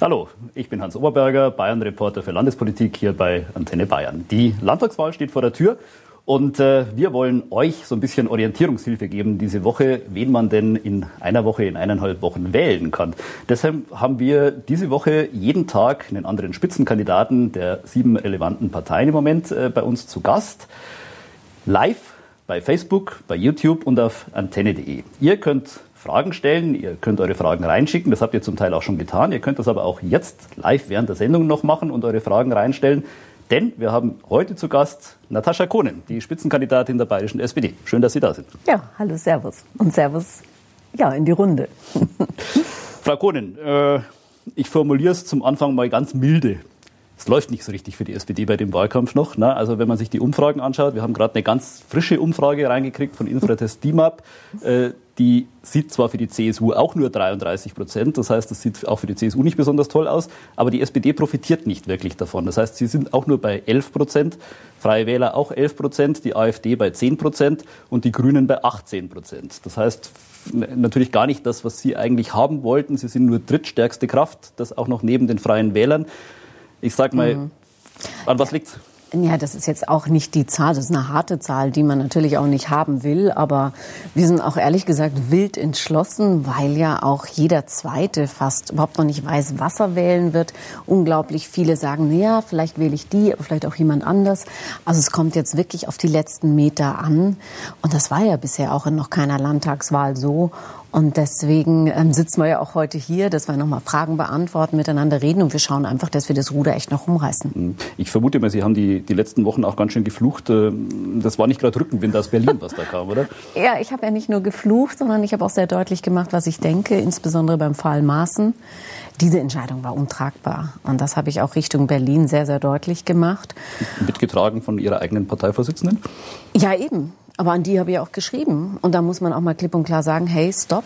Hallo, ich bin Hans Oberberger, Bayern-Reporter für Landespolitik hier bei Antenne Bayern. Die Landtagswahl steht vor der Tür und äh, wir wollen euch so ein bisschen Orientierungshilfe geben diese Woche, wen man denn in einer Woche, in eineinhalb Wochen wählen kann. Deshalb haben wir diese Woche jeden Tag einen anderen Spitzenkandidaten der sieben relevanten Parteien im Moment äh, bei uns zu Gast. Live bei Facebook, bei YouTube und auf antenne.de. Ihr könnt Fragen stellen. Ihr könnt eure Fragen reinschicken. Das habt ihr zum Teil auch schon getan. Ihr könnt das aber auch jetzt live während der Sendung noch machen und eure Fragen reinstellen. Denn wir haben heute zu Gast Natascha Kohnen, die Spitzenkandidatin der bayerischen SPD. Schön, dass Sie da sind. Ja, hallo, Servus. Und Servus, ja, in die Runde. Frau Kohnen, äh, ich formuliere es zum Anfang mal ganz milde es läuft nicht so richtig für die SPD bei dem Wahlkampf noch. Ne? Also wenn man sich die Umfragen anschaut, wir haben gerade eine ganz frische Umfrage reingekriegt von Infratest DIMAP. Äh, die sieht zwar für die CSU auch nur 33 Prozent, das heißt, das sieht auch für die CSU nicht besonders toll aus, aber die SPD profitiert nicht wirklich davon. Das heißt, sie sind auch nur bei 11 Prozent, Freie Wähler auch 11 Prozent, die AfD bei 10 Prozent und die Grünen bei 18 Prozent. Das heißt, natürlich gar nicht das, was sie eigentlich haben wollten. Sie sind nur drittstärkste Kraft, das auch noch neben den Freien Wählern. Ich sag mal, mhm. an was liegt's? Ja, das ist jetzt auch nicht die Zahl, das ist eine harte Zahl, die man natürlich auch nicht haben will. Aber wir sind auch ehrlich gesagt wild entschlossen, weil ja auch jeder Zweite fast überhaupt noch nicht weiß, was er wählen wird. Unglaublich viele sagen, ja, vielleicht wähle ich die, aber vielleicht auch jemand anders. Also es kommt jetzt wirklich auf die letzten Meter an. Und das war ja bisher auch in noch keiner Landtagswahl so. Und deswegen ähm, sitzen wir ja auch heute hier, dass wir nochmal Fragen beantworten, miteinander reden und wir schauen einfach, dass wir das Ruder echt noch umreißen. Mhm. Ich vermute mal, Sie haben die, die letzten Wochen auch ganz schön geflucht. Ähm, das war nicht gerade Rückenwind aus Berlin, was da kam, oder? ja, ich habe ja nicht nur geflucht, sondern ich habe auch sehr deutlich gemacht, was ich denke, insbesondere beim Fall Maaßen. Diese Entscheidung war untragbar. Und das habe ich auch Richtung Berlin sehr, sehr deutlich gemacht. Mitgetragen von Ihrer eigenen Parteivorsitzenden? Ja, eben. Aber an die habe ich auch geschrieben. Und da muss man auch mal klipp und klar sagen, hey, stopp,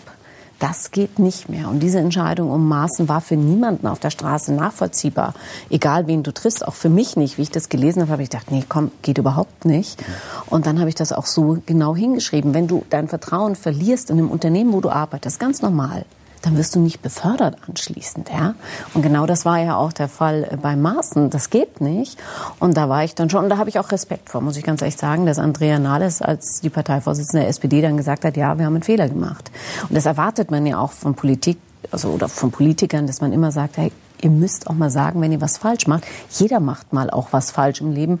das geht nicht mehr. Und diese Entscheidung um Maßen war für niemanden auf der Straße nachvollziehbar. Egal wen du triffst, auch für mich nicht. Wie ich das gelesen habe, habe ich gedacht, nee, komm, geht überhaupt nicht. Und dann habe ich das auch so genau hingeschrieben. Wenn du dein Vertrauen verlierst in einem Unternehmen, wo du arbeitest, ganz normal, dann wirst du nicht befördert anschließend. Ja? Und genau das war ja auch der Fall äh, bei Maaßen. Das geht nicht. Und da war ich dann schon, und da habe ich auch Respekt vor, muss ich ganz ehrlich sagen, dass Andrea Nahles als die Parteivorsitzende der SPD dann gesagt hat, ja, wir haben einen Fehler gemacht. Und das erwartet man ja auch von Politik, also oder von Politikern, dass man immer sagt, hey, ihr müsst auch mal sagen, wenn ihr was falsch macht. Jeder macht mal auch was falsch im Leben.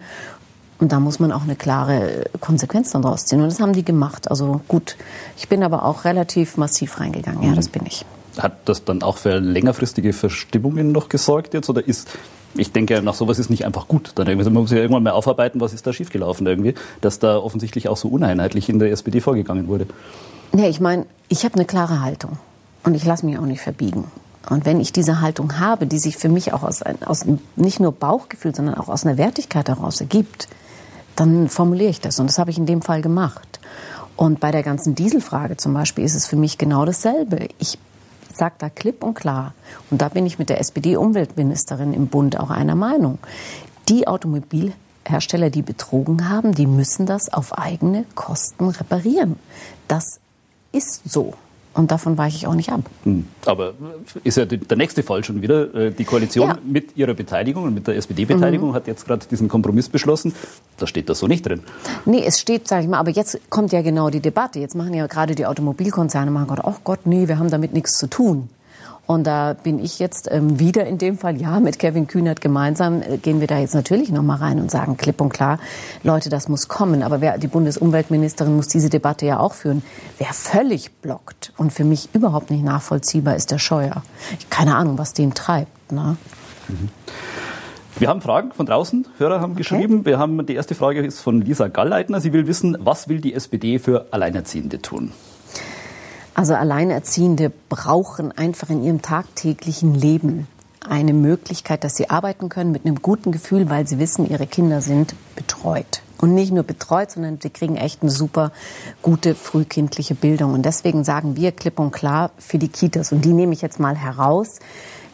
Und da muss man auch eine klare Konsequenz dann draus ziehen. Und das haben die gemacht. Also gut, ich bin aber auch relativ massiv reingegangen. Ja, das bin ich. Hat das dann auch für längerfristige Verstimmungen noch gesorgt jetzt? Oder ist, ich denke, nach sowas ist nicht einfach gut. Dann man muss ja irgendwann mal aufarbeiten, was ist da schiefgelaufen irgendwie, dass da offensichtlich auch so uneinheitlich in der SPD vorgegangen wurde. Nee, ich meine, ich habe eine klare Haltung. Und ich lasse mich auch nicht verbiegen. Und wenn ich diese Haltung habe, die sich für mich auch aus, aus nicht nur Bauchgefühl, sondern auch aus einer Wertigkeit heraus ergibt, dann formuliere ich das. Und das habe ich in dem Fall gemacht. Und bei der ganzen Dieselfrage zum Beispiel ist es für mich genau dasselbe. Ich sage da klipp und klar, und da bin ich mit der SPD-Umweltministerin im Bund auch einer Meinung, die Automobilhersteller, die betrogen haben, die müssen das auf eigene Kosten reparieren. Das ist so. Und davon weiche ich auch nicht ab. Hm. Aber ist ja der nächste Fall schon wieder. Äh, die Koalition ja. mit ihrer Beteiligung und mit der SPD-Beteiligung mhm. hat jetzt gerade diesen Kompromiss beschlossen. Da steht das so nicht drin. Nee, es steht, sage ich mal, aber jetzt kommt ja genau die Debatte. Jetzt machen ja gerade die Automobilkonzerne, machen Gott, oh Gott, nee, wir haben damit nichts zu tun. Und da bin ich jetzt ähm, wieder in dem Fall, ja, mit Kevin Kühnert gemeinsam äh, gehen wir da jetzt natürlich noch mal rein und sagen klipp und klar, Leute, das muss kommen. Aber wer, die Bundesumweltministerin muss diese Debatte ja auch führen. Wer völlig blockt und für mich überhaupt nicht nachvollziehbar ist der Scheuer. Keine Ahnung, was den treibt. Ne? Mhm. Wir haben Fragen von draußen. Hörer haben okay. geschrieben. Wir haben, die erste Frage ist von Lisa Gallleitner. Sie will wissen, was will die SPD für Alleinerziehende tun? Also Alleinerziehende brauchen einfach in ihrem tagtäglichen Leben eine Möglichkeit, dass sie arbeiten können mit einem guten Gefühl, weil sie wissen, ihre Kinder sind betreut. Und nicht nur betreut, sondern die kriegen echt eine super gute frühkindliche Bildung. Und deswegen sagen wir klipp und klar für die Kitas, und die nehme ich jetzt mal heraus,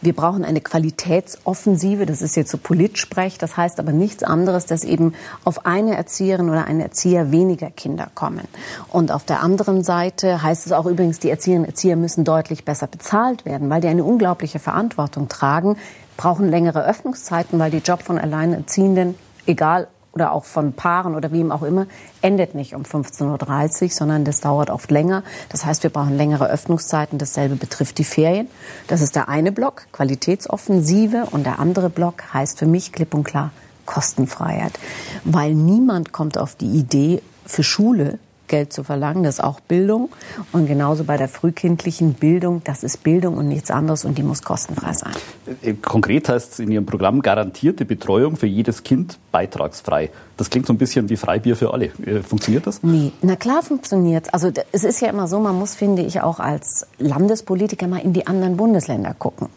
wir brauchen eine Qualitätsoffensive. Das ist jetzt so Politsprech. Das heißt aber nichts anderes, dass eben auf eine Erzieherin oder einen Erzieher weniger Kinder kommen. Und auf der anderen Seite heißt es auch übrigens, die Erzieherinnen und Erzieher müssen deutlich besser bezahlt werden, weil die eine unglaubliche Verantwortung tragen, brauchen längere Öffnungszeiten, weil die Job von Alleinerziehenden, egal oder auch von Paaren oder wem auch immer, endet nicht um 15.30 Uhr, sondern das dauert oft länger. Das heißt, wir brauchen längere Öffnungszeiten. Dasselbe betrifft die Ferien. Das ist der eine Block, Qualitätsoffensive. Und der andere Block heißt für mich klipp und klar Kostenfreiheit. Weil niemand kommt auf die Idee, für Schule Geld zu verlangen. Das ist auch Bildung. Und genauso bei der frühkindlichen Bildung, das ist Bildung und nichts anderes und die muss kostenfrei sein. Äh, konkret heißt es in Ihrem Programm garantierte Betreuung für jedes Kind beitragsfrei. Das klingt so ein bisschen wie Freibier für alle. Äh, funktioniert das? Nee, na klar funktioniert es. Also es ist ja immer so, man muss, finde ich, auch als Landespolitiker mal in die anderen Bundesländer gucken.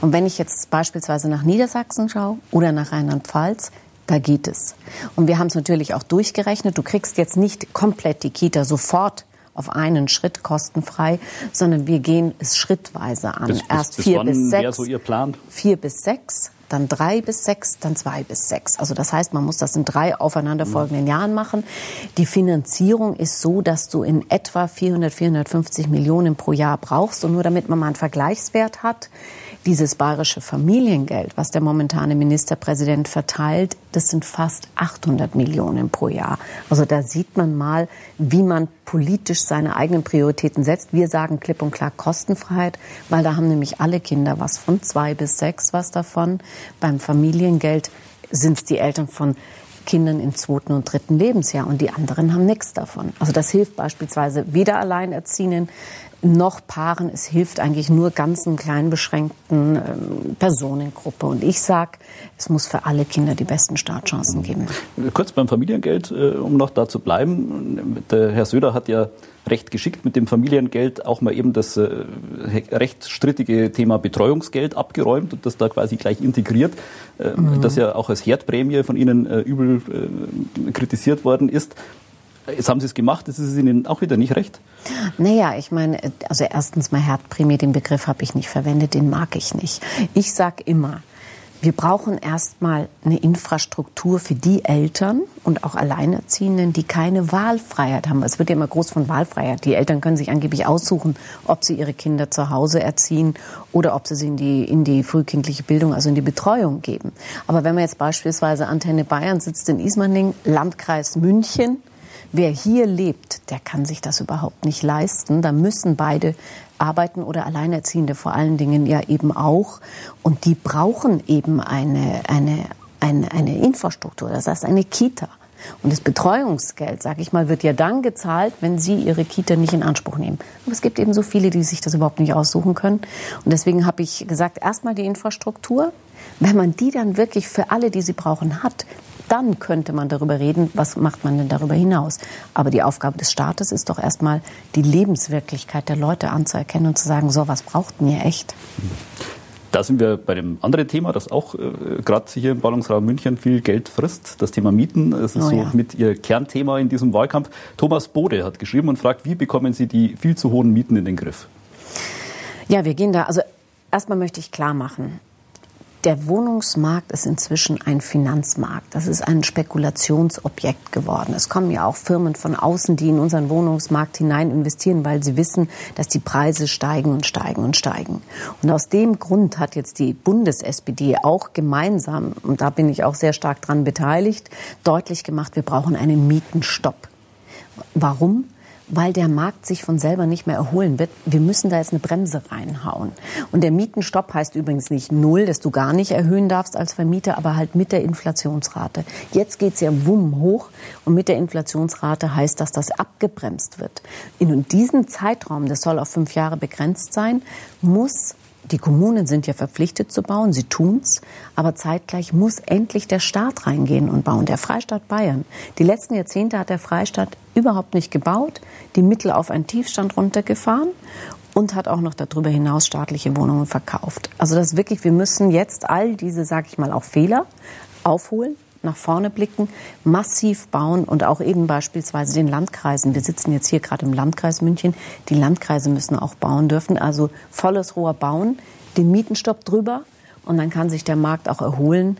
Und wenn ich jetzt beispielsweise nach Niedersachsen schaue oder nach Rheinland-Pfalz, da geht es. Und wir haben es natürlich auch durchgerechnet. Du kriegst jetzt nicht komplett die Kita sofort auf einen Schritt kostenfrei, sondern wir gehen es schrittweise an. Bis, Erst bis vier bis sechs. So Ihr Plan? Vier bis sechs, dann drei bis sechs, dann zwei bis sechs. Also das heißt, man muss das in drei aufeinanderfolgenden mhm. Jahren machen. Die Finanzierung ist so, dass du in etwa 400, 450 Millionen pro Jahr brauchst. Und nur damit man mal einen Vergleichswert hat, dieses bayerische Familiengeld, was der momentane Ministerpräsident verteilt, das sind fast 800 Millionen pro Jahr. Also da sieht man mal, wie man politisch seine eigenen Prioritäten setzt. Wir sagen klipp und klar Kostenfreiheit, weil da haben nämlich alle Kinder was von zwei bis sechs was davon. Beim Familiengeld sind es die Eltern von Kindern im zweiten und dritten Lebensjahr und die anderen haben nichts davon. Also das hilft beispielsweise weder Alleinerziehenden noch Paaren. Es hilft eigentlich nur ganzen klein beschränkten ähm, Personengruppe. Und ich sage, es muss für alle Kinder die besten Startchancen geben. Kurz beim Familiengeld, äh, um noch da zu bleiben. Der Herr Söder hat ja recht geschickt mit dem Familiengeld auch mal eben das äh, recht strittige Thema Betreuungsgeld abgeräumt und das da quasi gleich integriert, äh, mhm. das ja auch als Herdprämie von Ihnen äh, übel äh, kritisiert worden ist. Jetzt haben Sie es gemacht, das ist Ihnen auch wieder nicht recht? Naja, ich meine, also erstens mal Herdprämie, den Begriff habe ich nicht verwendet, den mag ich nicht. Ich sage immer, wir brauchen erstmal eine Infrastruktur für die Eltern und auch Alleinerziehenden, die keine Wahlfreiheit haben. Es wird ja immer groß von Wahlfreiheit. Die Eltern können sich angeblich aussuchen, ob sie ihre Kinder zu Hause erziehen oder ob sie sie in die, in die frühkindliche Bildung, also in die Betreuung geben. Aber wenn man jetzt beispielsweise Antenne Bayern sitzt in Ismaning, Landkreis München, Wer hier lebt, der kann sich das überhaupt nicht leisten. Da müssen beide arbeiten oder Alleinerziehende vor allen Dingen ja eben auch. Und die brauchen eben eine, eine, eine, eine Infrastruktur, das heißt eine Kita. Und das Betreuungsgeld, sage ich mal, wird ja dann gezahlt, wenn Sie Ihre Kita nicht in Anspruch nehmen. Aber es gibt eben so viele, die sich das überhaupt nicht aussuchen können. Und deswegen habe ich gesagt, erstmal die Infrastruktur. Wenn man die dann wirklich für alle, die sie brauchen, hat, dann könnte man darüber reden, was macht man denn darüber hinaus. Aber die Aufgabe des Staates ist doch erstmal, die Lebenswirklichkeit der Leute anzuerkennen und zu sagen, so, was braucht mir echt? Da sind wir bei dem anderen Thema, das auch äh, gerade hier im Ballungsraum München viel Geld frisst, das Thema Mieten. Das ist oh, so ja. mit Ihr Kernthema in diesem Wahlkampf. Thomas Bode hat geschrieben und fragt, wie bekommen Sie die viel zu hohen Mieten in den Griff? Ja, wir gehen da, also erstmal möchte ich klar machen, der Wohnungsmarkt ist inzwischen ein Finanzmarkt. Das ist ein Spekulationsobjekt geworden. Es kommen ja auch Firmen von außen, die in unseren Wohnungsmarkt hinein investieren, weil sie wissen, dass die Preise steigen und steigen und steigen. Und aus dem Grund hat jetzt die Bundes-SPD auch gemeinsam, und da bin ich auch sehr stark dran beteiligt, deutlich gemacht, wir brauchen einen Mietenstopp. Warum? Weil der Markt sich von selber nicht mehr erholen wird. Wir müssen da jetzt eine Bremse reinhauen. Und der Mietenstopp heißt übrigens nicht null, dass du gar nicht erhöhen darfst als Vermieter, aber halt mit der Inflationsrate. Jetzt geht's ja wumm hoch und mit der Inflationsrate heißt das, dass abgebremst wird. In diesem Zeitraum, das soll auf fünf Jahre begrenzt sein, muss die Kommunen sind ja verpflichtet zu bauen, sie tun's, aber zeitgleich muss endlich der Staat reingehen und bauen. Der Freistaat Bayern. Die letzten Jahrzehnte hat der Freistaat überhaupt nicht gebaut, die Mittel auf einen Tiefstand runtergefahren und hat auch noch darüber hinaus staatliche Wohnungen verkauft. Also das wirklich, wir müssen jetzt all diese, sag ich mal, auch Fehler aufholen, nach vorne blicken, massiv bauen und auch eben beispielsweise den Landkreisen. Wir sitzen jetzt hier gerade im Landkreis München. Die Landkreise müssen auch bauen dürfen. Also volles Rohr bauen, den Mietenstopp drüber und dann kann sich der Markt auch erholen.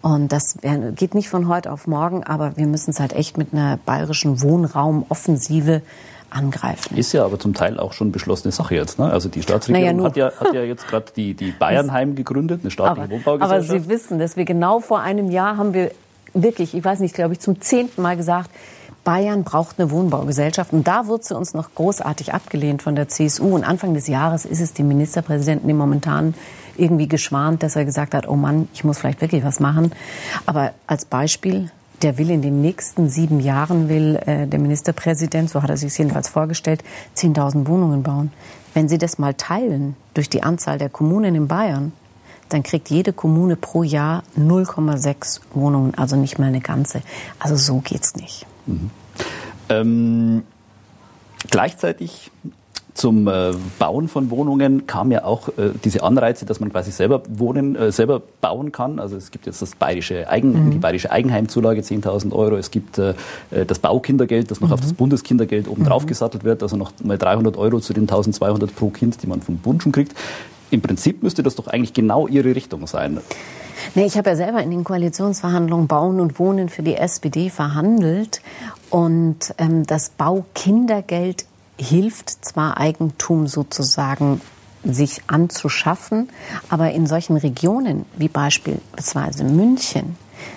Und das geht nicht von heute auf morgen, aber wir müssen es halt echt mit einer bayerischen Wohnraumoffensive angreifen. Ist ja aber zum Teil auch schon beschlossene Sache jetzt. Ne? Also die Staatsregierung naja, hat, ja, hat ja jetzt gerade die, die Bayernheim gegründet, eine staatliche aber, Wohnbaugesellschaft. Aber Sie wissen, dass wir genau vor einem Jahr haben wir wirklich, ich weiß nicht, glaube ich, zum zehnten Mal gesagt, Bayern braucht eine Wohnbaugesellschaft. Und da wurde sie uns noch großartig abgelehnt von der CSU. Und Anfang des Jahres ist es dem Ministerpräsidenten, dem momentan irgendwie geschwant, dass er gesagt hat, oh Mann, ich muss vielleicht wirklich was machen. Aber als Beispiel, der will in den nächsten sieben Jahren, will äh, der Ministerpräsident, so hat er sich jedenfalls vorgestellt, 10.000 Wohnungen bauen. Wenn Sie das mal teilen durch die Anzahl der Kommunen in Bayern, dann kriegt jede Kommune pro Jahr 0,6 Wohnungen, also nicht mal eine ganze. Also so geht's nicht. Mhm. Ähm, gleichzeitig zum äh, Bauen von Wohnungen kam ja auch äh, diese Anreize, dass man quasi selber wohnen, äh, selber bauen kann. Also es gibt jetzt das bayerische Eigen, mhm. die bayerische Eigenheimzulage 10.000 Euro. Es gibt äh, äh, das Baukindergeld, das noch mhm. auf das Bundeskindergeld oben drauf mhm. gesattelt wird, also noch mal 300 Euro zu den 1.200 pro Kind, die man vom Bund schon kriegt. Im Prinzip müsste das doch eigentlich genau Ihre Richtung sein. Nee, ich habe ja selber in den Koalitionsverhandlungen Bauen und Wohnen für die SPD verhandelt. Und ähm, das Baukindergeld hilft zwar Eigentum sozusagen sich anzuschaffen, aber in solchen Regionen wie beispielsweise München,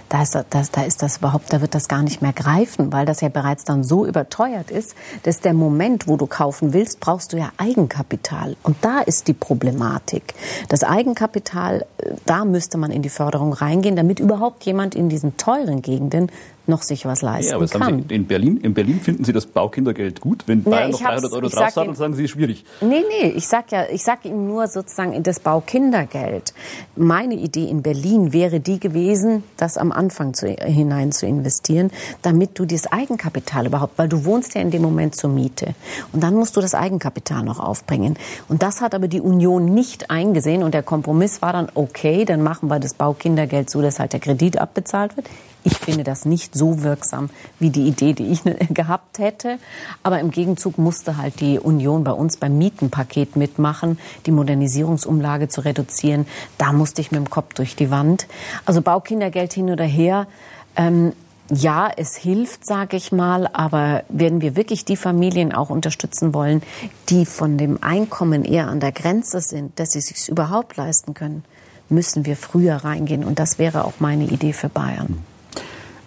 da ist das, da ist das überhaupt, da wird das gar nicht mehr greifen, weil das ja bereits dann so überteuert ist, dass der Moment, wo du kaufen willst, brauchst du ja Eigenkapital. Und da ist die Problematik. Das Eigenkapital, äh, da müsste man in die Förderung reingehen, damit überhaupt jemand in diesen teuren Gegenden noch sich was leisten ja, aber kann. Sie in, Berlin, in Berlin finden Sie das Baukindergeld gut? Wenn Bayern nee, noch 300 Euro draufsattelt, sagen Sie, schwierig. Nee, nee, ich sage ja, ich sag Ihnen nur sozusagen das Baukindergeld. Meine Idee in Berlin wäre die gewesen, das am Anfang zu, hinein zu investieren, damit du das Eigenkapital überhaupt, weil du wohnst ja in dem Moment zur Miete. Und dann musst du das Eigenkapital noch aufbringen. Und das hat aber die Union nicht eingesehen und der Kompromiss war dann, okay, dann machen wir das Baukindergeld so, dass halt der Kredit abbezahlt wird. Ich finde das nicht so wirksam wie die Idee, die ich gehabt hätte. Aber im Gegenzug musste halt die Union bei uns beim Mietenpaket mitmachen, die Modernisierungsumlage zu reduzieren. Da musste ich mit dem Kopf durch die Wand. Also Baukindergeld hin oder her. Ähm, ja, es hilft, sage ich mal, aber werden wir wirklich die Familien auch unterstützen wollen, die von dem Einkommen eher an der Grenze sind, dass sie sich überhaupt leisten können, müssen wir früher reingehen. Und das wäre auch meine Idee für Bayern.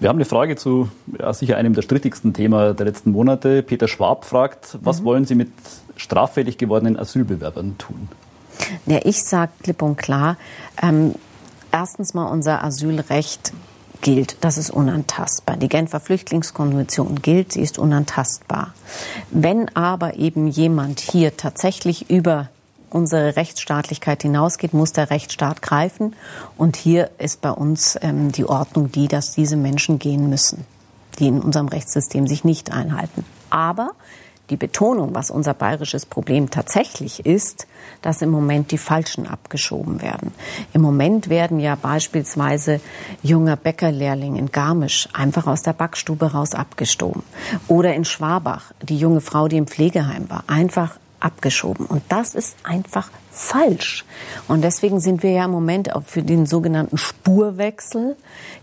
Wir haben eine Frage zu ja, sicher einem der strittigsten Themen der letzten Monate. Peter Schwab fragt, was mhm. wollen Sie mit straffällig gewordenen Asylbewerbern tun? Ja, ich sage klipp und klar, ähm, erstens mal unser Asylrecht gilt, das ist unantastbar. Die Genfer Flüchtlingskonvention gilt, sie ist unantastbar. Wenn aber eben jemand hier tatsächlich über unsere Rechtsstaatlichkeit hinausgeht, muss der Rechtsstaat greifen. Und hier ist bei uns ähm, die Ordnung die, dass diese Menschen gehen müssen, die in unserem Rechtssystem sich nicht einhalten. Aber die Betonung, was unser bayerisches Problem tatsächlich ist, dass im Moment die Falschen abgeschoben werden. Im Moment werden ja beispielsweise junger Bäckerlehrling in Garmisch einfach aus der Backstube raus abgestoben. Oder in Schwabach, die junge Frau, die im Pflegeheim war, einfach abgeschoben. Und das ist einfach falsch. Und deswegen sind wir ja im Moment auch für den sogenannten Spurwechsel.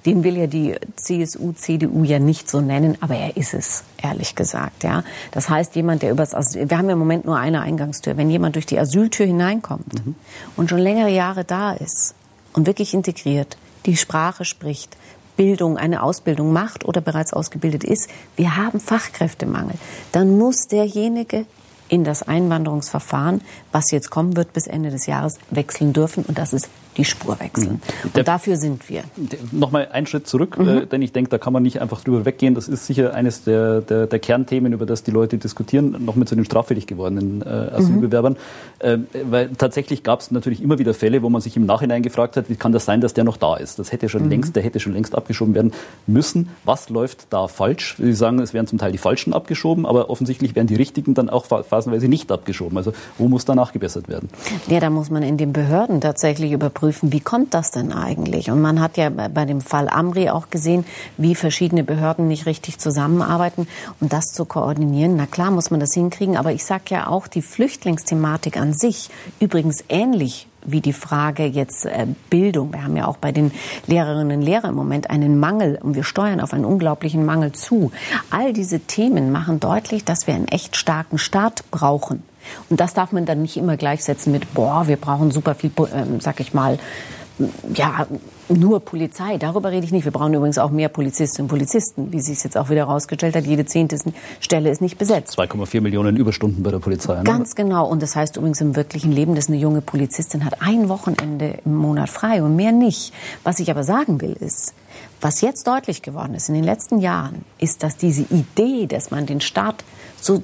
Den will ja die CSU, CDU ja nicht so nennen, aber er ist es, ehrlich gesagt, ja. Das heißt, jemand, der übers Asyl, wir haben ja im Moment nur eine Eingangstür. Wenn jemand durch die Asyltür hineinkommt mhm. und schon längere Jahre da ist und wirklich integriert, die Sprache spricht, Bildung, eine Ausbildung macht oder bereits ausgebildet ist, wir haben Fachkräftemangel, dann muss derjenige in das Einwanderungsverfahren, was jetzt kommen wird bis Ende des Jahres, wechseln dürfen. Und das ist die Spur wechseln. Mhm. Und dafür sind wir. Nochmal einen Schritt zurück, mhm. äh, denn ich denke, da kann man nicht einfach drüber weggehen. Das ist sicher eines der, der, der Kernthemen, über das die Leute diskutieren, noch mit zu den straffällig gewordenen äh, Asylbewerbern. Mhm. Äh, weil tatsächlich gab es natürlich immer wieder Fälle, wo man sich im Nachhinein gefragt hat, wie kann das sein, dass der noch da ist? Das hätte schon mhm. längst, der hätte schon längst abgeschoben werden müssen. Was läuft da falsch? Sie sagen, es werden zum Teil die Falschen abgeschoben, aber offensichtlich werden die Richtigen dann auch phasenweise nicht abgeschoben. Also wo muss da nachgebessert werden? Ja, da muss man in den Behörden tatsächlich überprüfen, prüfen, wie kommt das denn eigentlich? Und man hat ja bei dem Fall Amri auch gesehen, wie verschiedene Behörden nicht richtig zusammenarbeiten. Und das zu koordinieren, na klar muss man das hinkriegen. Aber ich sage ja auch, die Flüchtlingsthematik an sich, übrigens ähnlich wie die Frage jetzt äh, Bildung. Wir haben ja auch bei den Lehrerinnen und Lehrern im Moment einen Mangel und wir steuern auf einen unglaublichen Mangel zu. All diese Themen machen deutlich, dass wir einen echt starken Staat brauchen. Und das darf man dann nicht immer gleichsetzen mit, boah, wir brauchen super viel, ähm, sag ich mal, ja, nur Polizei, darüber rede ich nicht. Wir brauchen übrigens auch mehr Polizistinnen und Polizisten, wie sich es jetzt auch wieder herausgestellt hat. Jede zehnte Stelle ist nicht besetzt. 2,4 Millionen Überstunden bei der Polizei. Ne? Ganz genau. Und das heißt übrigens im wirklichen Leben, dass eine junge Polizistin hat ein Wochenende im Monat frei und mehr nicht. Was ich aber sagen will, ist, was jetzt deutlich geworden ist in den letzten Jahren, ist, dass diese Idee, dass man den Staat so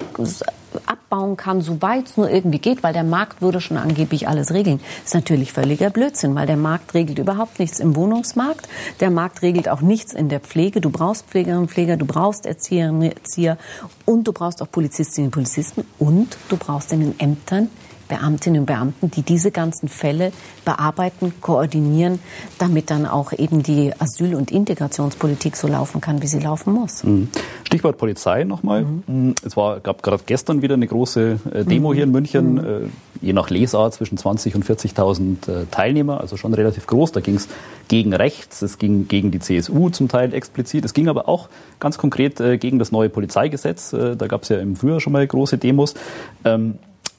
abbauen kann, soweit es nur irgendwie geht, weil der Markt würde schon angeblich alles regeln. Das ist natürlich völliger Blödsinn, weil der Markt regelt überhaupt nichts im Wohnungsmarkt. Der Markt regelt auch nichts in der Pflege. Du brauchst Pflegerinnen und Pfleger, du brauchst Erzieherinnen und Erzieher und du brauchst auch Polizistinnen und Polizisten und du brauchst in den Ämtern Beamtinnen und Beamten, die diese ganzen Fälle bearbeiten, koordinieren, damit dann auch eben die Asyl- und Integrationspolitik so laufen kann, wie sie laufen muss. Mhm. Stichwort Polizei nochmal. Mhm. mhm. Es war, gab gerade gestern wieder eine große äh, Demo mhm. hier in München, mhm. äh, je nach Lesart zwischen 20 und 40.000 äh, Teilnehmer, also schon relativ groß. Da ging es gegen rechts, es ging gegen die CSU zum Teil explizit, es ging aber auch ganz konkret gegen das neue Polizeigesetz. Da gab es ja im Frühjahr schon mal große Demos.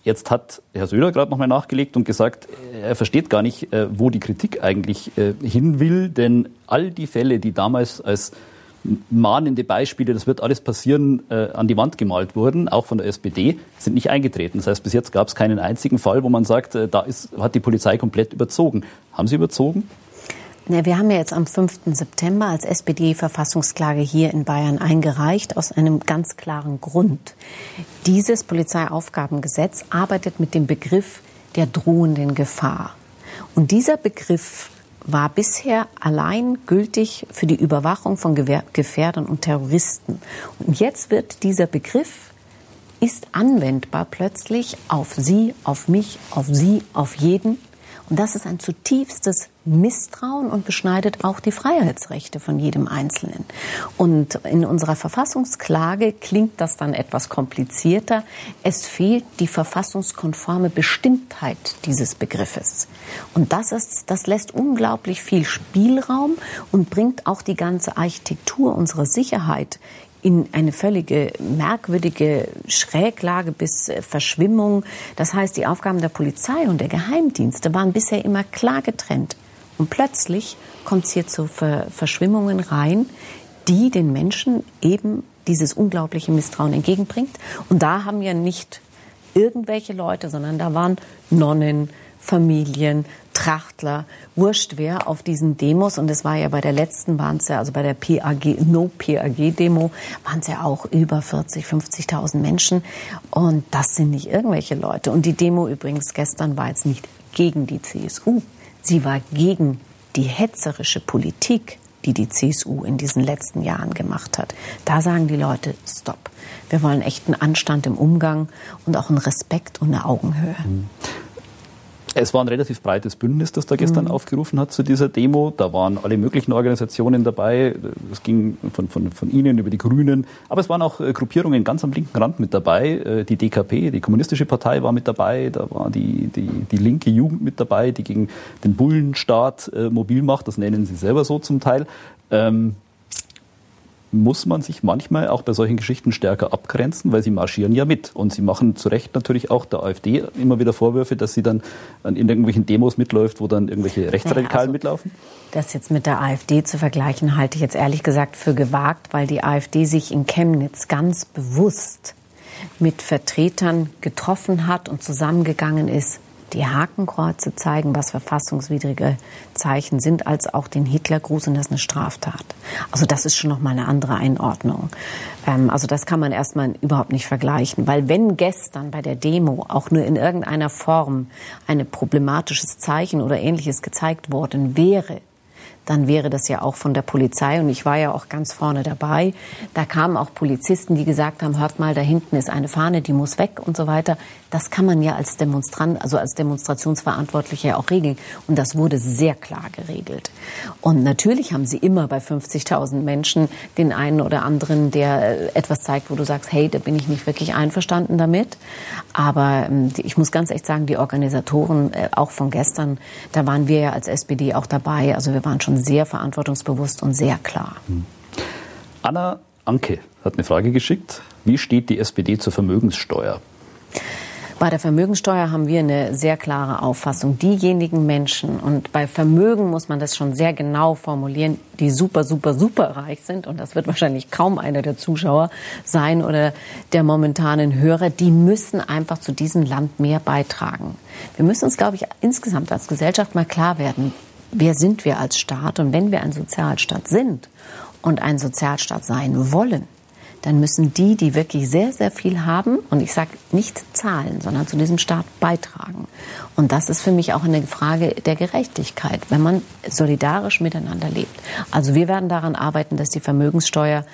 Jetzt hat Herr Söder gerade nochmal nachgelegt und gesagt, er versteht gar nicht, äh, wo die Kritik eigentlich äh, hin will, denn all die Fälle, die damals als mahnende Beispiele, das wird alles passieren, äh, an die Wand gemalt wurden, auch von der SPD, sind nicht eingetreten. Das heißt, bis jetzt gab es keinen einzigen Fall, wo man sagt, da ist, hat die Polizei komplett überzogen. Haben Sie überzogen? Ja, wir haben ja jetzt am 5. September als SPD Verfassungsklage hier in Bayern eingereicht, aus einem ganz klaren Grund. Dieses Polizeiaufgabengesetz arbeitet mit dem Begriff der drohenden Gefahr. Und dieser Begriff war bisher allein gültig für die Überwachung von Gefährdern und Terroristen. Und jetzt wird dieser Begriff ist anwendbar plötzlich auf Sie, auf mich, auf Sie, auf jeden und das ist ein zutiefstes Misstrauen und beschneidet auch die Freiheitsrechte von jedem Einzelnen. Und in unserer Verfassungsklage klingt das dann etwas komplizierter. Es fehlt die verfassungskonforme Bestimmtheit dieses Begriffes. Und das ist, das lässt unglaublich viel Spielraum und bringt auch die ganze Architektur unserer Sicherheit in eine völlige merkwürdige Schräglage bis äh, Verschwimmung. Das heißt, die Aufgaben der Polizei und der Geheimdienste waren bisher immer klar getrennt. Und plötzlich kommt es hier zu Ver Verschwimmungen rein, die den Menschen eben dieses unglaubliche Misstrauen entgegenbringt. Und da haben ja nicht irgendwelche Leute, sondern da waren Nonnen, Familien, Trachtler, wurscht wer auf diesen Demos. Und es war ja bei der letzten, waren ja, also bei der PAG, No-PAG-Demo, waren es ja auch über 40, 50.000 Menschen. Und das sind nicht irgendwelche Leute. Und die Demo übrigens gestern war jetzt nicht gegen die CSU. Sie war gegen die hetzerische Politik, die die CSU in diesen letzten Jahren gemacht hat. Da sagen die Leute, stopp. Wir wollen echten Anstand im Umgang und auch einen Respekt und eine Augenhöhe. Mhm. Es war ein relativ breites Bündnis, das da gestern mhm. aufgerufen hat zu dieser Demo. Da waren alle möglichen Organisationen dabei. Es ging von, von, von Ihnen über die Grünen. Aber es waren auch äh, Gruppierungen ganz am linken Rand mit dabei. Äh, die DKP, die Kommunistische Partei war mit dabei. Da war die, die, die linke Jugend mit dabei, die gegen den Bullenstaat äh, mobil macht. Das nennen sie selber so zum Teil. Ähm, muss man sich manchmal auch bei solchen Geschichten stärker abgrenzen, weil sie marschieren ja mit. Und sie machen zu Recht natürlich auch der AfD immer wieder Vorwürfe, dass sie dann in irgendwelchen Demos mitläuft, wo dann irgendwelche Rechtsradikalen also, mitlaufen. Das jetzt mit der AfD zu vergleichen, halte ich jetzt ehrlich gesagt für gewagt, weil die AfD sich in Chemnitz ganz bewusst mit Vertretern getroffen hat und zusammengegangen ist, die Hakenkreuze zeigen, was verfassungswidrige Zeichen sind, als auch den Hitlergruß und das ist eine Straftat. Also das ist schon noch mal eine andere Einordnung. Ähm, also das kann man erstmal überhaupt nicht vergleichen, weil wenn gestern bei der Demo auch nur in irgendeiner Form ein problematisches Zeichen oder ähnliches gezeigt worden wäre, dann wäre das ja auch von der Polizei. Und ich war ja auch ganz vorne dabei. Da kamen auch Polizisten, die gesagt haben, hört mal, da hinten ist eine Fahne, die muss weg und so weiter. Das kann man ja als Demonstrant, also als Demonstrationsverantwortlicher auch regeln. Und das wurde sehr klar geregelt. Und natürlich haben sie immer bei 50.000 Menschen den einen oder anderen, der äh, etwas zeigt, wo du sagst, hey, da bin ich nicht wirklich einverstanden damit. Aber ähm, ich muss ganz echt sagen, die Organisatoren, äh, auch von gestern, da waren wir ja als SPD auch dabei. Also wir waren schon sehr verantwortungsbewusst und sehr klar. Hm. Anna Anke hat eine Frage geschickt. Wie steht die SPD zur Vermögenssteuer? Bei der Vermögensteuer haben wir eine sehr klare Auffassung. Diejenigen Menschen, und bei Vermögen muss man das schon sehr genau formulieren, die super, super, super reich sind, und das wird wahrscheinlich kaum einer der Zuschauer sein oder der momentanen Hörer, die müssen einfach zu diesem Land mehr beitragen. Wir müssen uns, glaube ich, insgesamt als Gesellschaft mal klar werden, wer sind wir als Staat? Und wenn wir ein Sozialstaat sind und ein Sozialstaat sein wollen, dann müssen die, die wirklich sehr, sehr viel haben, und ich sage nicht zahlen, sondern zu diesem Staat beitragen. Und das ist für mich auch eine Frage der Gerechtigkeit, wenn man solidarisch miteinander lebt. Also wir werden daran arbeiten, dass die Vermögenssteuer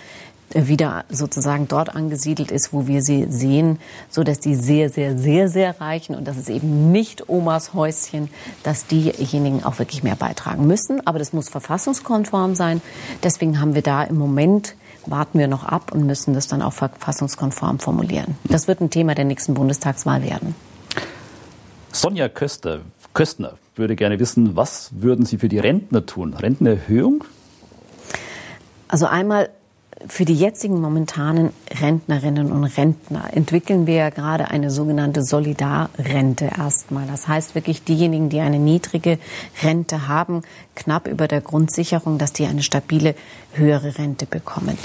wieder sozusagen dort angesiedelt ist, wo wir sie sehen, so dass die sehr, sehr, sehr, sehr reichen und das ist eben nicht Omas Häuschen, dass diejenigen auch wirklich mehr beitragen müssen. Aber das muss verfassungskonform sein. Deswegen haben wir da im Moment warten wir noch ab und müssen das dann auch verfassungskonform formulieren. Das wird ein Thema der nächsten Bundestagswahl werden. Sonja Köster, Köstner würde gerne wissen, was würden Sie für die Rentner tun? Rentenerhöhung? Also einmal für die jetzigen momentanen Rentnerinnen und Rentner entwickeln wir ja gerade eine sogenannte Solidarrente erstmal. Das heißt wirklich diejenigen, die eine niedrige Rente haben, knapp über der Grundsicherung, dass die eine stabile höhere Rente bekommen.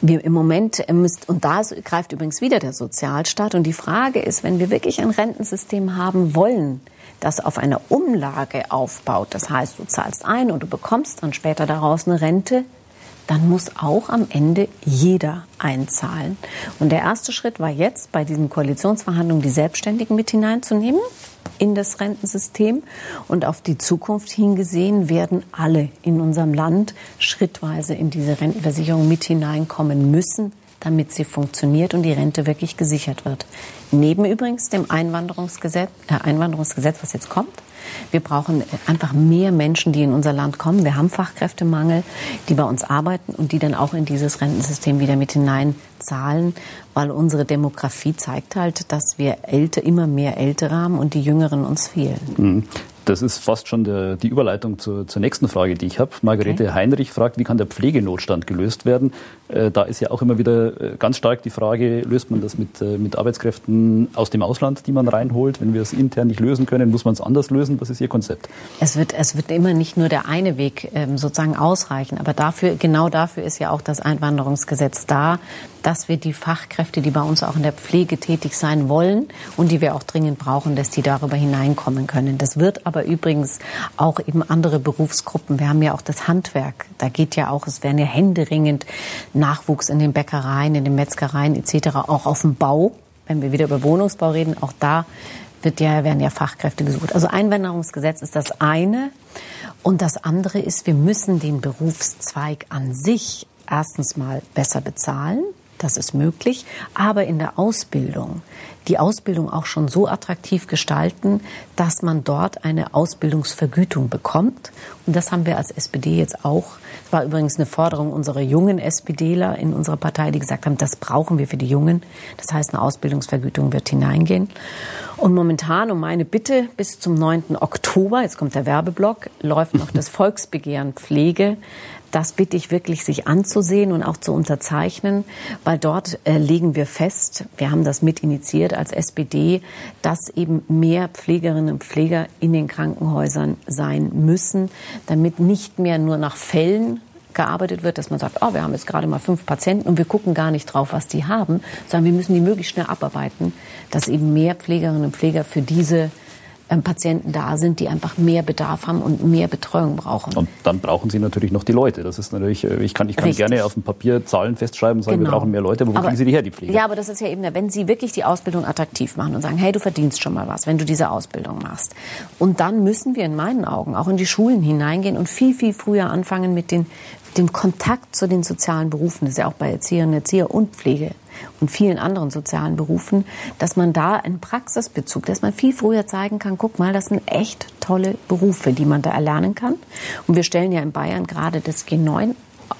Wir im Moment müsst, und da greift übrigens wieder der Sozialstaat. Und die Frage ist, wenn wir wirklich ein Rentensystem haben wollen, das auf einer Umlage aufbaut, das heißt, du zahlst ein und du bekommst dann später daraus eine Rente, dann muss auch am Ende jeder einzahlen. Und der erste Schritt war jetzt bei diesen Koalitionsverhandlungen die Selbstständigen mit hineinzunehmen in das Rentensystem. Und auf die Zukunft hingesehen werden alle in unserem Land schrittweise in diese Rentenversicherung mit hineinkommen müssen, damit sie funktioniert und die Rente wirklich gesichert wird. Neben übrigens dem Einwanderungsgesetz, äh, Einwanderungsgesetz was jetzt kommt, wir brauchen einfach mehr Menschen, die in unser Land kommen. Wir haben Fachkräftemangel, die bei uns arbeiten und die dann auch in dieses Rentensystem wieder mit hineinzahlen, weil unsere Demografie zeigt halt, dass wir älter, immer mehr Ältere haben und die Jüngeren uns fehlen. Das ist fast schon der, die Überleitung zur, zur, nächsten Frage, die ich habe. Margarete okay. Heinrich fragt, wie kann der Pflegenotstand gelöst werden? Äh, da ist ja auch immer wieder äh, ganz stark die Frage, löst man das mit, äh, mit Arbeitskräften aus dem Ausland, die man reinholt? Wenn wir es intern nicht lösen können, muss man es anders lösen? Was ist Ihr Konzept? Es wird, es wird immer nicht nur der eine Weg ähm, sozusagen ausreichen, aber dafür, genau dafür ist ja auch das Einwanderungsgesetz da, dass wir die Fachkräfte, die bei uns auch in der Pflege tätig sein wollen und die wir auch dringend brauchen, dass die darüber hineinkommen können. Das wird aber übrigens auch eben andere Berufsgruppen. Wir haben ja auch das Handwerk. Da geht ja auch, es werden ja händeringend Nachwuchs in den Bäckereien, in den Metzgereien etc., auch auf dem Bau. Wenn wir wieder über Wohnungsbau reden, auch da wird ja, werden ja Fachkräfte gesucht. Also Einwanderungsgesetz ist das eine. Und das andere ist, wir müssen den Berufszweig an sich erstens mal besser bezahlen das ist möglich, aber in der Ausbildung die Ausbildung auch schon so attraktiv gestalten, dass man dort eine Ausbildungsvergütung bekommt. Und das haben wir als SPD jetzt auch. Das war übrigens eine Forderung unserer jungen SPDler in unserer Partei, die gesagt haben, das brauchen wir für die Jungen. Das heißt, eine Ausbildungsvergütung wird hineingehen. Und momentan um meine Bitte bis zum 9. Oktober, jetzt kommt der Werbeblock, läuft noch das Volksbegehren Pflege das bitte ich wirklich, sich anzusehen und auch zu unterzeichnen, weil dort äh, legen wir fest, wir haben das mit initiiert als SPD, dass eben mehr Pflegerinnen und Pfleger in den Krankenhäusern sein müssen, damit nicht mehr nur nach Fällen gearbeitet wird, dass man sagt, oh, wir haben jetzt gerade mal fünf Patienten und wir gucken gar nicht drauf, was die haben, sondern wir müssen die möglichst schnell abarbeiten, dass eben mehr Pflegerinnen und Pfleger für diese ähm, Patienten da sind, die einfach mehr Bedarf haben und mehr Betreuung brauchen. Und dann brauchen Sie natürlich noch die Leute. Das ist natürlich, äh, ich kann, ich kann gerne auf dem Papier Zahlen festschreiben und sagen, genau. wir brauchen mehr Leute, aber wo aber, kriegen Sie die her, die Pflege? Ja, aber das ist ja eben, wenn Sie wirklich die Ausbildung attraktiv machen und sagen, hey, du verdienst schon mal was, wenn du diese Ausbildung machst. Und dann müssen wir in meinen Augen auch in die Schulen hineingehen und viel, viel früher anfangen mit den dem Kontakt zu den sozialen Berufen, das ist ja auch bei Erzieherinnen, Erzieher und Pflege und vielen anderen sozialen Berufen, dass man da einen Praxisbezug, dass man viel früher zeigen kann, guck mal, das sind echt tolle Berufe, die man da erlernen kann. Und wir stellen ja in Bayern gerade das G9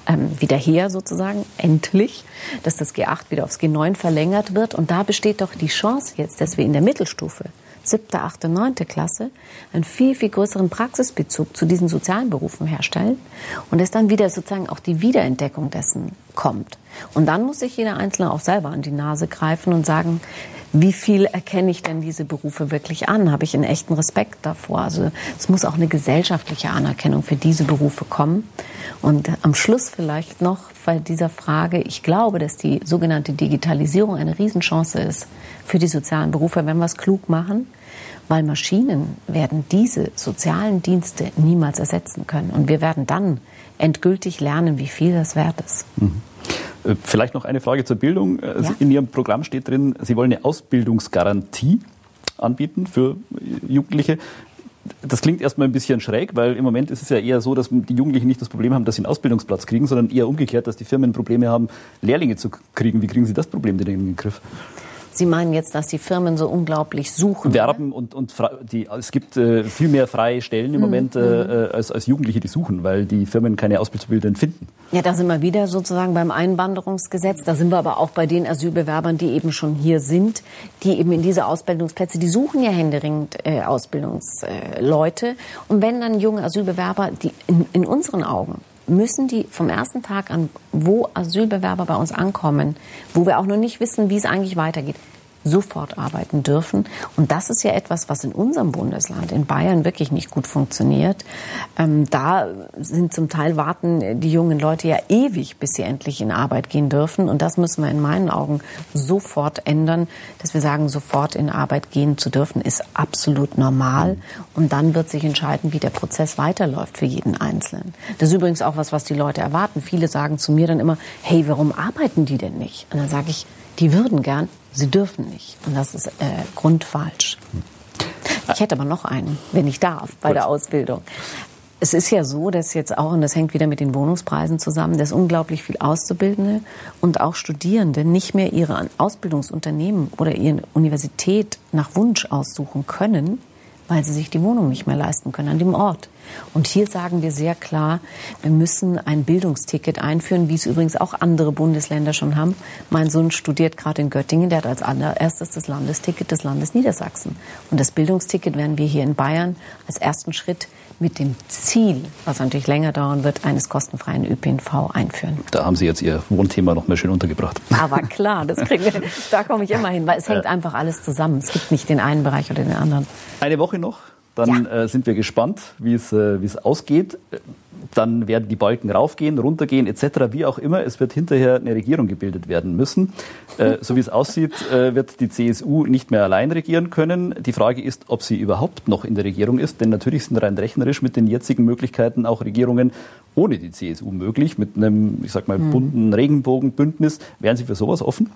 ähm, wieder her sozusagen, endlich, dass das G8 wieder aufs G9 verlängert wird. Und da besteht doch die Chance jetzt, dass wir in der Mittelstufe siebte, achte, neunte Klasse einen viel, viel größeren Praxisbezug zu diesen sozialen Berufen herstellen und es dann wieder sozusagen auch die Wiederentdeckung dessen kommt. Und dann muss sich jeder Einzelne auch selber an die Nase greifen und sagen, wie viel erkenne ich denn diese Berufe wirklich an? Habe ich einen echten Respekt davor? Also es muss auch eine gesellschaftliche Anerkennung für diese Berufe kommen. Und am Schluss vielleicht noch bei dieser Frage, ich glaube, dass die sogenannte Digitalisierung eine Riesenchance ist für die sozialen Berufe, wenn wir es klug machen, weil Maschinen werden diese sozialen Dienste niemals ersetzen können. Und wir werden dann endgültig lernen, wie viel das wert ist. Mhm. Äh, vielleicht noch eine Frage zur Bildung. Äh, ja? In Ihrem Programm steht drin, Sie wollen eine Ausbildungsgarantie anbieten für Jugendliche. Das klingt erstmal ein bisschen schräg, weil im Moment ist es ja eher so, dass die Jugendlichen nicht das Problem haben, dass sie einen Ausbildungsplatz kriegen, sondern eher umgekehrt, dass die Firmen Probleme haben, Lehrlinge zu kriegen. Wie kriegen Sie das Problem denn in den Griff? Sie meinen jetzt, dass die Firmen so unglaublich suchen? Werben und, und die, es gibt äh, viel mehr freie Stellen im mhm. Moment äh, mhm. äh, als, als Jugendliche, die suchen, weil die Firmen keine Auszubildenden finden. Ja, da sind wir wieder sozusagen beim Einwanderungsgesetz. Da sind wir aber auch bei den Asylbewerbern, die eben schon hier sind, die eben in diese Ausbildungsplätze, die suchen ja händeringend äh, Ausbildungsleute. und wenn dann junge Asylbewerber, die in, in unseren Augen müssen die vom ersten Tag an, wo Asylbewerber bei uns ankommen, wo wir auch noch nicht wissen, wie es eigentlich weitergeht, sofort arbeiten dürfen. Und das ist ja etwas, was in unserem Bundesland, in Bayern, wirklich nicht gut funktioniert. Ähm, da sind zum Teil warten die jungen Leute ja ewig, bis sie endlich in Arbeit gehen dürfen. Und das müssen wir in meinen Augen sofort ändern, dass wir sagen, sofort in Arbeit gehen zu dürfen, ist absolut normal. Und dann wird sich entscheiden, wie der Prozess weiterläuft für jeden Einzelnen. Das ist übrigens auch was, was die Leute erwarten. Viele sagen zu mir dann immer, hey, warum arbeiten die denn nicht? Und dann sage ich, die würden gern, Sie dürfen nicht. Und das ist äh, grundfalsch. Ich hätte aber noch einen, wenn ich darf, bei der Ausbildung. Es ist ja so, dass jetzt auch, und das hängt wieder mit den Wohnungspreisen zusammen, dass unglaublich viel Auszubildende und auch Studierende nicht mehr ihre Ausbildungsunternehmen oder ihre Universität nach Wunsch aussuchen können, weil sie sich die Wohnung nicht mehr leisten können an dem Ort. Und hier sagen wir sehr klar, wir müssen ein Bildungsticket einführen, wie es übrigens auch andere Bundesländer schon haben. Mein Sohn studiert gerade in Göttingen, der hat als allererstes das Landesticket des Landes Niedersachsen. Und das Bildungsticket werden wir hier in Bayern als ersten Schritt mit dem Ziel, was natürlich länger dauern wird, eines kostenfreien ÖPNV einführen. Da haben Sie jetzt Ihr Wohnthema noch mal schön untergebracht. Aber klar, das kriegen wir, da komme ich immer hin, weil es hängt einfach alles zusammen. Es gibt nicht den einen Bereich oder den anderen. Eine Woche noch, dann ja. äh, sind wir gespannt, wie es, äh, wie es ausgeht dann werden die Balken raufgehen, runtergehen etc., wie auch immer. Es wird hinterher eine Regierung gebildet werden müssen. Äh, so wie es aussieht, äh, wird die CSU nicht mehr allein regieren können. Die Frage ist, ob sie überhaupt noch in der Regierung ist, denn natürlich sind rein rechnerisch mit den jetzigen Möglichkeiten auch Regierungen ohne die CSU möglich, mit einem, ich sag mal, hm. bunten Regenbogenbündnis. Wären Sie für sowas offen?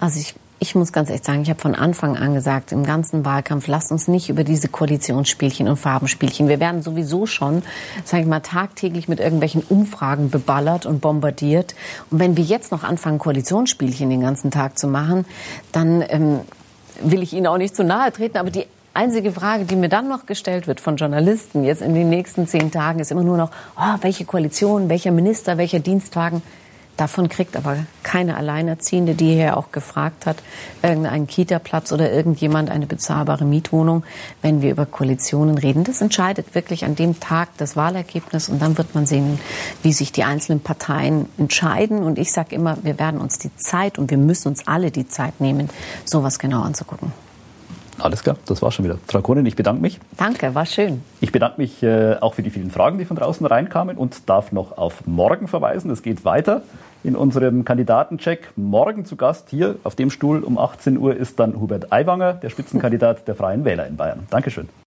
Also ich ich muss ganz ehrlich sagen, ich habe von Anfang an gesagt, im ganzen Wahlkampf, lasst uns nicht über diese Koalitionsspielchen und Farbenspielchen. Wir werden sowieso schon, sage ich mal, tagtäglich mit irgendwelchen Umfragen beballert und bombardiert. Und wenn wir jetzt noch anfangen, Koalitionsspielchen den ganzen Tag zu machen, dann ähm, will ich Ihnen auch nicht zu nahe treten, aber die einzige Frage, die mir dann noch gestellt wird von Journalisten jetzt in den nächsten zehn Tagen, ist immer nur noch, oh, welche Koalition, welcher Minister, welcher Dienstwagen. Davon kriegt aber keine Alleinerziehende, die hier auch gefragt hat, irgendeinen Kita-Platz oder irgendjemand eine bezahlbare Mietwohnung, wenn wir über Koalitionen reden. Das entscheidet wirklich an dem Tag das Wahlergebnis und dann wird man sehen, wie sich die einzelnen Parteien entscheiden. Und ich sage immer, wir werden uns die Zeit und wir müssen uns alle die Zeit nehmen, sowas genau anzugucken. Alles klar, das war schon wieder. Frau Kronin, ich bedanke mich. Danke, war schön. Ich bedanke mich äh, auch für die vielen Fragen, die von draußen reinkamen und darf noch auf morgen verweisen. Es geht weiter in unserem Kandidatencheck. Morgen zu Gast hier auf dem Stuhl um 18 Uhr ist dann Hubert Aiwanger, der Spitzenkandidat der Freien Wähler in Bayern. Dankeschön.